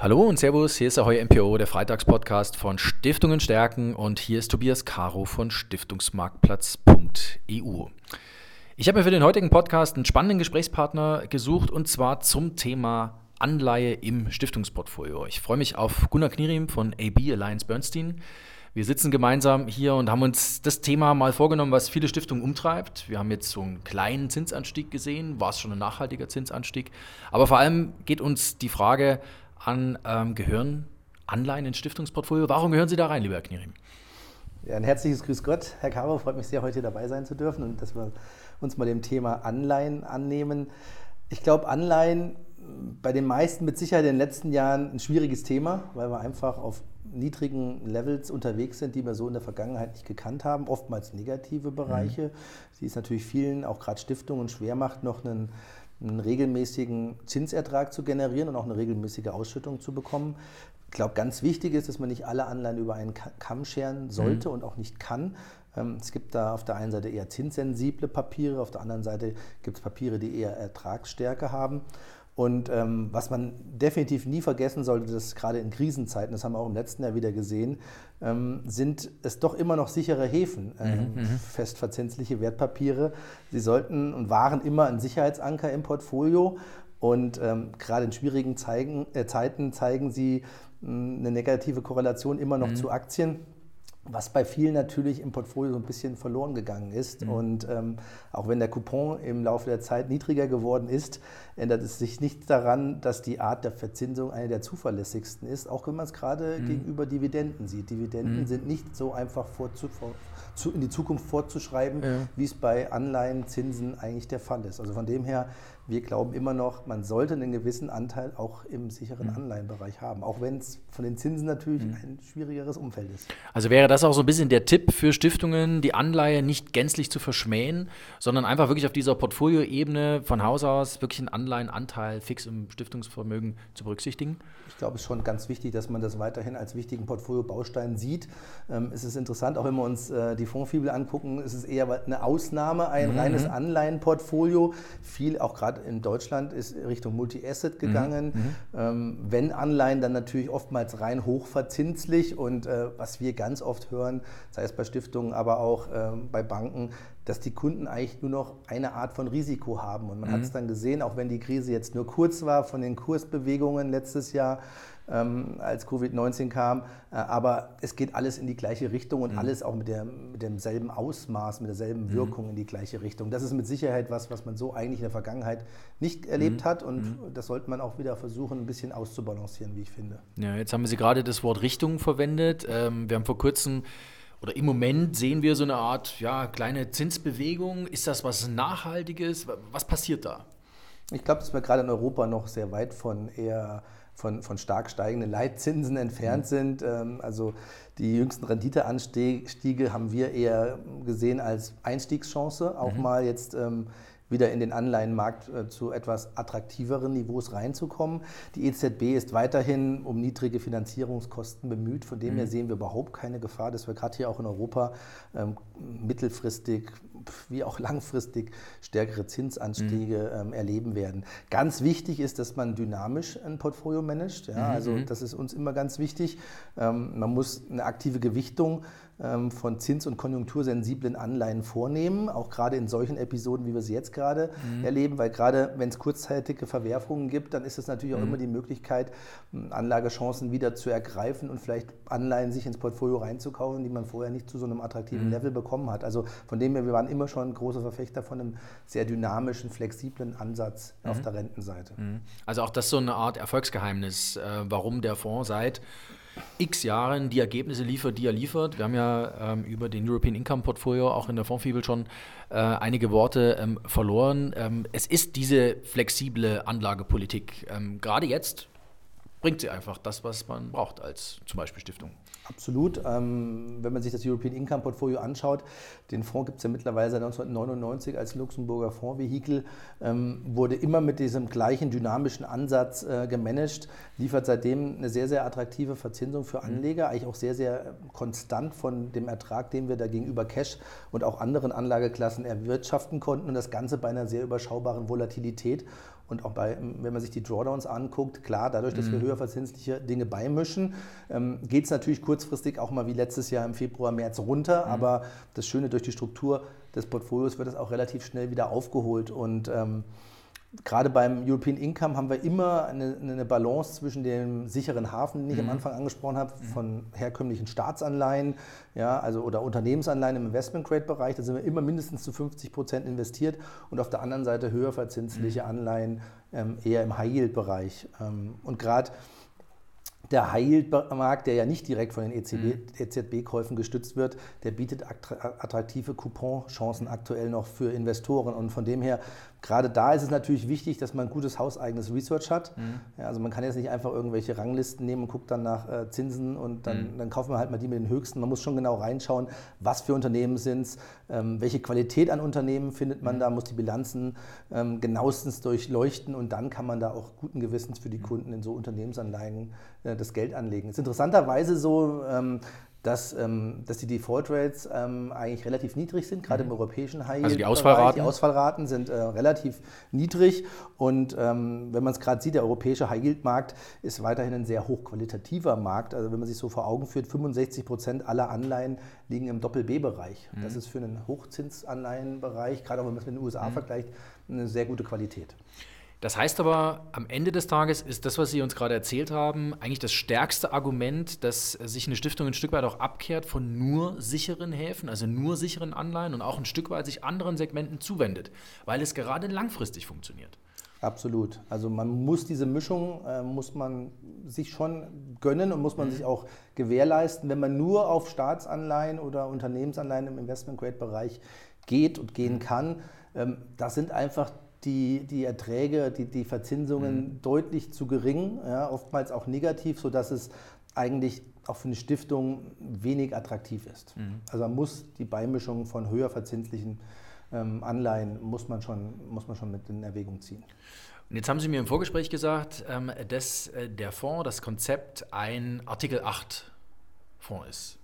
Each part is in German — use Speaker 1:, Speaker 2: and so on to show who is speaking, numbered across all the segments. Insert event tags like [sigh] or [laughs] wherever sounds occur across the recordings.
Speaker 1: Hallo und Servus, hier ist der Heuer MPO, der Freitagspodcast von Stiftungen stärken und hier ist Tobias Caro von Stiftungsmarktplatz.eu. Ich habe mir für den heutigen Podcast einen spannenden Gesprächspartner gesucht und zwar zum Thema Anleihe im Stiftungsportfolio. Ich freue mich auf Gunnar Knierim von AB Alliance Bernstein. Wir sitzen gemeinsam hier und haben uns das Thema mal vorgenommen, was viele Stiftungen umtreibt. Wir haben jetzt so einen kleinen Zinsanstieg gesehen, war es schon ein nachhaltiger Zinsanstieg. Aber vor allem geht uns die Frage, an ähm, gehören Anleihen ins Stiftungsportfolio. Warum gehören Sie da rein, lieber Herr Knierim?
Speaker 2: Ja, ein herzliches Grüß Gott, Herr Caro. Freut mich sehr, heute dabei sein zu dürfen und dass wir uns mal dem Thema Anleihen annehmen. Ich glaube, Anleihen bei den meisten mit Sicherheit in den letzten Jahren ein schwieriges Thema, weil wir einfach auf niedrigen Levels unterwegs sind, die wir so in der Vergangenheit nicht gekannt haben, oftmals negative Bereiche, mhm. die es natürlich vielen, auch gerade Stiftungen, schwer macht, noch einen einen regelmäßigen Zinsertrag zu generieren und auch eine regelmäßige Ausschüttung zu bekommen. Ich glaube, ganz wichtig ist, dass man nicht alle Anleihen über einen Kamm scheren sollte mhm. und auch nicht kann. Ähm, es gibt da auf der einen Seite eher zinssensible Papiere, auf der anderen Seite gibt es Papiere, die eher Ertragsstärke haben. Und ähm, was man definitiv nie vergessen sollte, das gerade in Krisenzeiten, das haben wir auch im letzten Jahr wieder gesehen, ähm, sind es doch immer noch sichere Häfen, ähm, mhm, mhm. festverzinsliche Wertpapiere. Sie sollten und waren immer ein Sicherheitsanker im Portfolio. Und ähm, gerade in schwierigen zeigen, äh, Zeiten zeigen sie mh, eine negative Korrelation immer noch mhm. zu Aktien was bei vielen natürlich im Portfolio so ein bisschen verloren gegangen ist. Mhm. Und ähm, auch wenn der Coupon im Laufe der Zeit niedriger geworden ist, ändert es sich nicht daran, dass die Art der Verzinsung eine der zuverlässigsten ist, auch wenn man es gerade mhm. gegenüber Dividenden sieht. Dividenden mhm. sind nicht so einfach vorzu, zu, in die Zukunft vorzuschreiben, ja. wie es bei Anleihenzinsen eigentlich der Fall ist. Also von dem her wir glauben immer noch, man sollte einen gewissen Anteil auch im sicheren mhm. Anleihenbereich haben, auch wenn es von den Zinsen natürlich mhm. ein schwierigeres Umfeld ist.
Speaker 1: Also wäre das auch so ein bisschen der Tipp für Stiftungen, die Anleihe nicht gänzlich zu verschmähen, sondern einfach wirklich auf dieser Portfolioebene von Haus aus wirklich einen Anleihenanteil fix im Stiftungsvermögen zu berücksichtigen?
Speaker 2: Ich glaube, es ist schon ganz wichtig, dass man das weiterhin als wichtigen Portfoliobaustein sieht. Ähm, es ist interessant, auch wenn wir uns äh, die Fondsfibel angucken, ist es eher eine Ausnahme, ein mhm. reines Anleihenportfolio. Viel auch gerade in Deutschland ist Richtung Multi-Asset mhm. gegangen. Mhm. Ähm, wenn Anleihen, dann natürlich oftmals rein hochverzinslich und äh, was wir ganz oft hören, sei es bei Stiftungen, aber auch äh, bei Banken, dass die Kunden eigentlich nur noch eine Art von Risiko haben. Und man mhm. hat es dann gesehen, auch wenn die Krise jetzt nur kurz war von den Kursbewegungen letztes Jahr, ähm, als Covid-19 kam. Äh, aber es geht alles in die gleiche Richtung und mhm. alles auch mit, der, mit demselben Ausmaß, mit derselben mhm. Wirkung mhm. in die gleiche Richtung. Das ist mit Sicherheit was, was man so eigentlich in der Vergangenheit nicht erlebt mhm. hat und mhm. das sollte man auch wieder versuchen, ein bisschen auszubalancieren, wie ich finde.
Speaker 1: Ja, jetzt haben Sie gerade das Wort Richtung verwendet. Ähm, wir haben vor kurzem oder im Moment sehen wir so eine Art ja, kleine Zinsbewegung. Ist das was Nachhaltiges? Was passiert da?
Speaker 2: Ich glaube, dass wir gerade in Europa noch sehr weit von eher von, von stark steigenden Leitzinsen entfernt mhm. sind. Ähm, also die jüngsten Renditeanstiege haben wir eher gesehen als Einstiegschance, auch mhm. mal jetzt ähm, wieder in den Anleihenmarkt äh, zu etwas attraktiveren Niveaus reinzukommen. Die EZB ist weiterhin um niedrige Finanzierungskosten bemüht. Von dem mhm. her sehen wir überhaupt keine Gefahr, dass wir gerade hier auch in Europa ähm, mittelfristig wie auch langfristig stärkere Zinsanstiege mhm. ähm, erleben werden. Ganz wichtig ist, dass man dynamisch ein Portfolio managt. Ja? Mhm. Also mhm. das ist uns immer ganz wichtig. Ähm, man muss eine aktive Gewichtung ähm, von zins- und konjunktursensiblen Anleihen vornehmen, auch gerade in solchen Episoden, wie wir sie jetzt gerade mhm. erleben, weil gerade wenn es kurzzeitige Verwerfungen gibt, dann ist es natürlich auch mhm. immer die Möglichkeit, Anlagechancen wieder zu ergreifen und vielleicht Anleihen sich ins Portfolio reinzukaufen, die man vorher nicht zu so einem attraktiven mhm. Level bekommen hat. Also von dem her, wir waren immer schon große Verfechter von einem sehr dynamischen, flexiblen Ansatz mhm. auf der Rentenseite. Mhm.
Speaker 1: Also auch das so eine Art Erfolgsgeheimnis, äh, warum der Fonds seit x Jahren die Ergebnisse liefert, die er liefert. Wir haben ja ähm, über den European Income Portfolio auch in der Fondsfibel schon äh, einige Worte ähm, verloren. Ähm, es ist diese flexible Anlagepolitik. Ähm, gerade jetzt bringt sie einfach das, was man braucht als zum Beispiel Stiftung.
Speaker 2: Absolut. Ähm, wenn man sich das European Income Portfolio anschaut, den Fonds gibt es ja mittlerweile seit 1999 als Luxemburger Fondsvehikel, ähm, wurde immer mit diesem gleichen dynamischen Ansatz äh, gemanagt, liefert seitdem eine sehr, sehr attraktive Verzinsung für mhm. Anleger, eigentlich auch sehr, sehr konstant von dem Ertrag, den wir da gegenüber Cash und auch anderen Anlageklassen erwirtschaften konnten und das Ganze bei einer sehr überschaubaren Volatilität. Und auch bei, wenn man sich die Drawdowns anguckt, klar, dadurch, dass wir höher verzinsliche Dinge beimischen, ähm, geht es natürlich kurzfristig auch mal wie letztes Jahr im Februar, März runter. Aber das Schöne durch die Struktur des Portfolios wird es auch relativ schnell wieder aufgeholt. Und ähm, Gerade beim European Income haben wir immer eine, eine Balance zwischen dem sicheren Hafen, den ich mhm. am Anfang angesprochen habe, mhm. von herkömmlichen Staatsanleihen ja, also, oder Unternehmensanleihen im Investment-Grade-Bereich. Da sind wir immer mindestens zu 50 Prozent investiert und auf der anderen Seite höher verzinsliche mhm. Anleihen ähm, eher im High-Yield-Bereich. Ähm, und gerade der High-Yield-Markt, der ja nicht direkt von den EZB-Käufen mhm. gestützt wird, der bietet attraktive Coupon-Chancen aktuell noch für Investoren. Und von dem her Gerade da ist es natürlich wichtig, dass man ein gutes hauseigenes Research hat. Mhm. Ja, also man kann jetzt nicht einfach irgendwelche Ranglisten nehmen und guckt dann nach äh, Zinsen und dann, mhm. dann kaufen wir halt mal die mit den höchsten. Man muss schon genau reinschauen, was für Unternehmen sind es, ähm, welche Qualität an Unternehmen findet man mhm. da, muss die Bilanzen ähm, genauestens durchleuchten und dann kann man da auch guten Gewissens für die mhm. Kunden in so Unternehmensanleihen äh, das Geld anlegen. Es ist interessanterweise so, ähm, dass, ähm, dass die Default Rates ähm, eigentlich relativ niedrig sind, gerade mhm. im europäischen High Yield.
Speaker 1: Also die Ausfallraten?
Speaker 2: Die Ausfallraten sind äh, relativ niedrig und ähm, wenn man es gerade sieht, der europäische High Yield Markt ist weiterhin ein sehr hochqualitativer Markt. Also wenn man sich so vor Augen führt, 65 Prozent aller Anleihen liegen im Doppel-B-Bereich. Mhm. Das ist für einen Hochzinsanleihenbereich, gerade auch wenn man es mit den USA mhm. vergleicht, eine sehr gute Qualität.
Speaker 1: Das heißt aber, am Ende des Tages ist das, was Sie uns gerade erzählt haben, eigentlich das stärkste Argument, dass sich eine Stiftung ein Stück weit auch abkehrt von nur sicheren Häfen, also nur sicheren Anleihen und auch ein Stück weit sich anderen Segmenten zuwendet, weil es gerade langfristig funktioniert.
Speaker 2: Absolut. Also man muss diese Mischung, äh, muss man sich schon gönnen und muss man mhm. sich auch gewährleisten. Wenn man nur auf Staatsanleihen oder Unternehmensanleihen im Investment-Grade-Bereich geht und gehen mhm. kann, ähm, das sind einfach die, die Erträge, die, die Verzinsungen mhm. deutlich zu gering, ja, oftmals auch negativ, sodass es eigentlich auch für eine Stiftung wenig attraktiv ist. Mhm. Also man muss die Beimischung von höher verzinslichen ähm, Anleihen muss man, schon, muss man schon mit in Erwägung ziehen.
Speaker 1: Und jetzt haben Sie mir im Vorgespräch gesagt, ähm, dass äh, der Fonds, das Konzept ein Artikel 8 Fonds ist.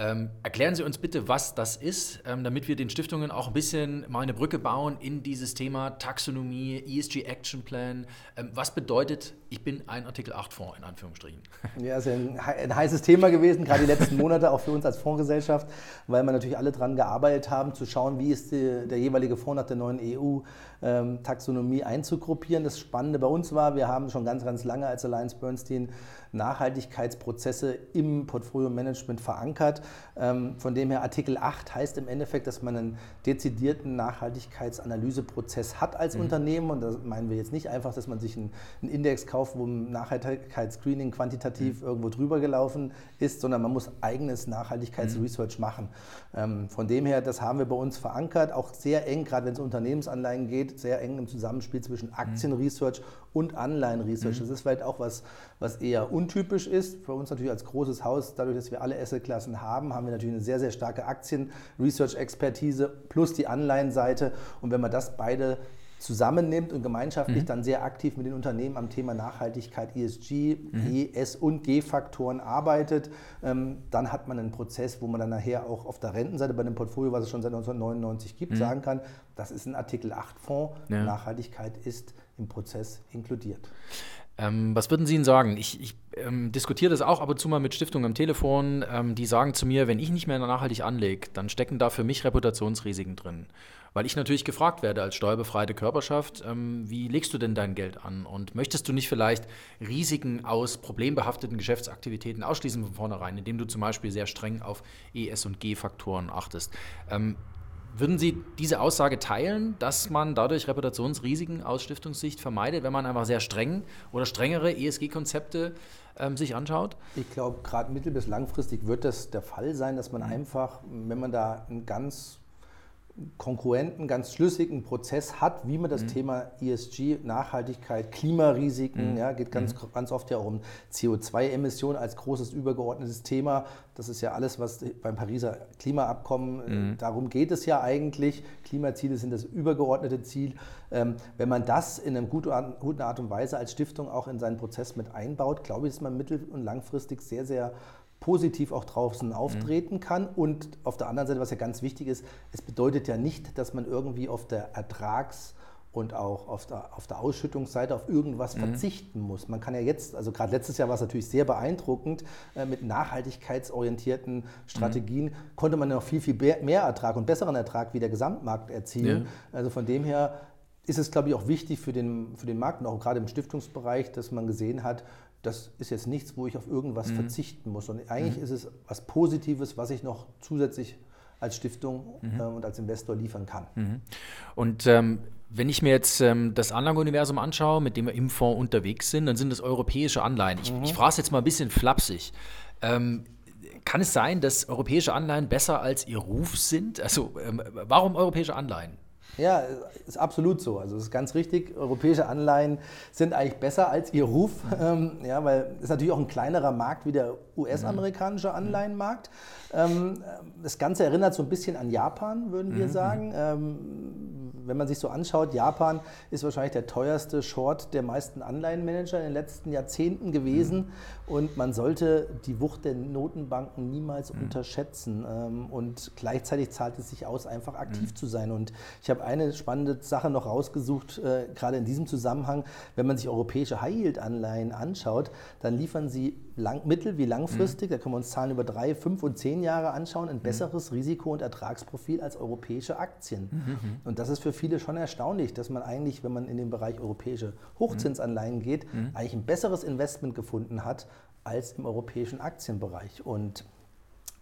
Speaker 1: Ähm, erklären Sie uns bitte, was das ist, ähm, damit wir den Stiftungen auch ein bisschen mal eine Brücke bauen in dieses Thema Taxonomie, ESG Action Plan. Ähm, was bedeutet, ich bin ein Artikel 8 Fonds in Anführungsstrichen? [laughs]
Speaker 2: Ja, ist ja ein, ein, heißes Thema gewesen, gerade die letzten Monate auch für uns als Fondsgesellschaft, weil wir natürlich alle daran gearbeitet haben, zu schauen, wie ist die, der jeweilige Fonds nach der neuen EU-Taxonomie ähm, einzugruppieren. Das Spannende bei uns war, wir haben schon ganz, ganz lange als Alliance Bernstein Nachhaltigkeitsprozesse im Portfolio-Management verankert. Ähm, von dem her Artikel 8 heißt im Endeffekt, dass man einen dezidierten Nachhaltigkeitsanalyseprozess hat als mhm. Unternehmen. Und da meinen wir jetzt nicht einfach, dass man sich einen, Index kauft, wo ein Nachhaltigkeitsscreening quantitativ mhm. irgendwo drüber gelaufen ist, sondern man muss eigenes Nachhaltigkeitsresearch mhm. machen. Ähm, von dem her, das haben wir bei uns verankert, auch sehr eng, gerade wenn es um Unternehmensanleihen geht, sehr eng im Zusammenspiel zwischen Aktienresearch und Anleihenresearch. Mhm. Das ist vielleicht auch was, was eher untypisch ist. Für uns natürlich als großes Haus, dadurch, dass wir alle Assetklassen haben, haben wir natürlich eine sehr, sehr starke Aktien-Research-Expertise plus die Anleihenseite. Und wenn man das beide zusammennimmt und gemeinschaftlich mhm. dann sehr aktiv mit den Unternehmen am Thema Nachhaltigkeit, ESG, mhm. E, S und G-Faktoren arbeitet, ähm, dann hat man einen Prozess, wo man dann nachher auch auf der Rentenseite bei dem Portfolio, was es schon seit 1999 gibt, mhm. sagen kann, das ist ein Artikel 8 Fonds, ja. Nachhaltigkeit ist im Prozess inkludiert.
Speaker 1: Ähm, was würden Sie Ihnen sagen? Ich, ich ähm, diskutiere das auch ab und zu mal mit Stiftungen am Telefon. Ähm, die sagen zu mir, wenn ich nicht mehr nachhaltig anlege, dann stecken da für mich Reputationsrisiken drin. Weil ich natürlich gefragt werde als steuerbefreite Körperschaft, ähm, wie legst du denn dein Geld an? Und möchtest du nicht vielleicht Risiken aus problembehafteten Geschäftsaktivitäten ausschließen von vornherein, indem du zum Beispiel sehr streng auf ES- und G-Faktoren achtest? Ähm, würden Sie diese Aussage teilen, dass man dadurch Reputationsrisiken aus Stiftungssicht vermeidet, wenn man einfach sehr streng oder strengere ESG-Konzepte ähm, sich anschaut?
Speaker 2: Ich glaube, gerade mittel- bis langfristig wird das der Fall sein, dass man mhm. einfach, wenn man da ein ganz konkurrenten, ganz schlüssigen Prozess hat, wie man das mhm. Thema ESG, Nachhaltigkeit, Klimarisiken, mhm. ja, geht ganz, mhm. ganz oft ja auch um CO2-Emissionen als großes übergeordnetes Thema. Das ist ja alles, was beim Pariser Klimaabkommen, äh, mhm. darum geht es ja eigentlich. Klimaziele sind das übergeordnete Ziel. Ähm, wenn man das in einer guten Art und Weise als Stiftung auch in seinen Prozess mit einbaut, glaube ich, ist man mittel- und langfristig sehr, sehr positiv auch draußen auftreten mhm. kann. Und auf der anderen Seite, was ja ganz wichtig ist, es bedeutet ja nicht, dass man irgendwie auf der Ertrags- und auch auf der, auf der Ausschüttungsseite auf irgendwas mhm. verzichten muss. Man kann ja jetzt, also gerade letztes Jahr war es natürlich sehr beeindruckend, äh, mit nachhaltigkeitsorientierten Strategien mhm. konnte man noch viel, viel mehr Ertrag und besseren Ertrag wie der Gesamtmarkt erzielen. Ja. Also von dem her ist es, glaube ich, auch wichtig für den, für den Markt und auch gerade im Stiftungsbereich, dass man gesehen hat, das ist jetzt nichts, wo ich auf irgendwas mhm. verzichten muss. Und eigentlich mhm. ist es was Positives, was ich noch zusätzlich als Stiftung mhm. äh, und als Investor liefern kann.
Speaker 1: Mhm. Und ähm, wenn ich mir jetzt ähm, das Anlageuniversum anschaue, mit dem wir im Fonds unterwegs sind, dann sind das europäische Anleihen. Ich, mhm. ich frage es jetzt mal ein bisschen flapsig. Ähm, kann es sein, dass europäische Anleihen besser als ihr Ruf sind? Also ähm, warum europäische Anleihen?
Speaker 2: Ja, ist absolut so. Also es ist ganz richtig. Europäische Anleihen sind eigentlich besser als ihr Ruf. Ähm, ja, weil es natürlich auch ein kleinerer Markt wie der US-amerikanische Anleihenmarkt. Ähm, das Ganze erinnert so ein bisschen an Japan, würden wir mhm. sagen. Ähm, wenn man sich so anschaut, Japan ist wahrscheinlich der teuerste Short der meisten Anleihenmanager in den letzten Jahrzehnten gewesen. Mhm. Und man sollte die Wucht der Notenbanken niemals mhm. unterschätzen. Ähm, und gleichzeitig zahlt es sich aus, einfach aktiv mhm. zu sein. Und ich habe eine spannende Sache noch rausgesucht, äh, gerade in diesem Zusammenhang. Wenn man sich europäische High-Yield-Anleihen anschaut, dann liefern sie lang, mittel- wie langfristig, mhm. da können wir uns Zahlen über drei, fünf und zehn Jahre anschauen, ein mhm. besseres Risiko- und Ertragsprofil als europäische Aktien. Mhm. Und das ist für viele schon erstaunlich, dass man eigentlich, wenn man in den Bereich europäische Hochzinsanleihen geht, mhm. eigentlich ein besseres Investment gefunden hat als im europäischen Aktienbereich. Und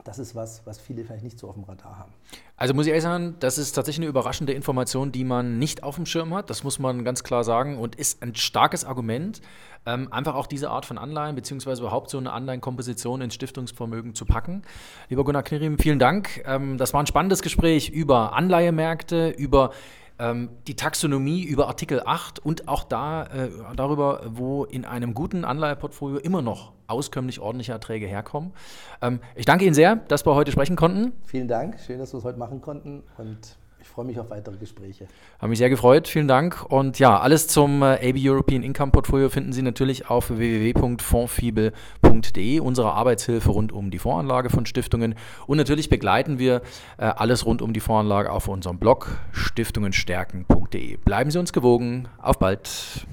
Speaker 2: das ist was, was viele vielleicht nicht so auf dem Radar haben.
Speaker 1: Also muss ich ehrlich sagen, das ist tatsächlich eine überraschende Information, die man nicht auf dem Schirm hat. Das muss man ganz klar sagen und ist ein starkes Argument, ähm, einfach auch diese Art von Anleihen beziehungsweise überhaupt so eine Anleihenkomposition ins Stiftungsvermögen zu packen. Lieber Gunnar Knirim, vielen Dank. Ähm, das war ein spannendes Gespräch über Anleihemärkte, über ähm, die Taxonomie über Artikel 8 und auch da, äh, darüber, wo in einem guten Anleiheportfolio immer noch auskömmlich ordentliche Erträge herkommen. Ähm, ich danke Ihnen sehr, dass wir heute sprechen konnten.
Speaker 2: Vielen Dank, schön, dass wir es heute machen konnten und ich freue mich auf weitere Gespräche.
Speaker 1: Habe mich sehr gefreut, vielen Dank. Und ja, alles zum äh, AB European Income Portfolio finden Sie natürlich auf www.fondsfibel.de, unsere Arbeitshilfe rund um die Voranlage von Stiftungen. Und natürlich begleiten wir äh, alles rund um die Voranlage auf unserem Blog stiftungenstärken.de. Bleiben Sie uns gewogen. Auf bald.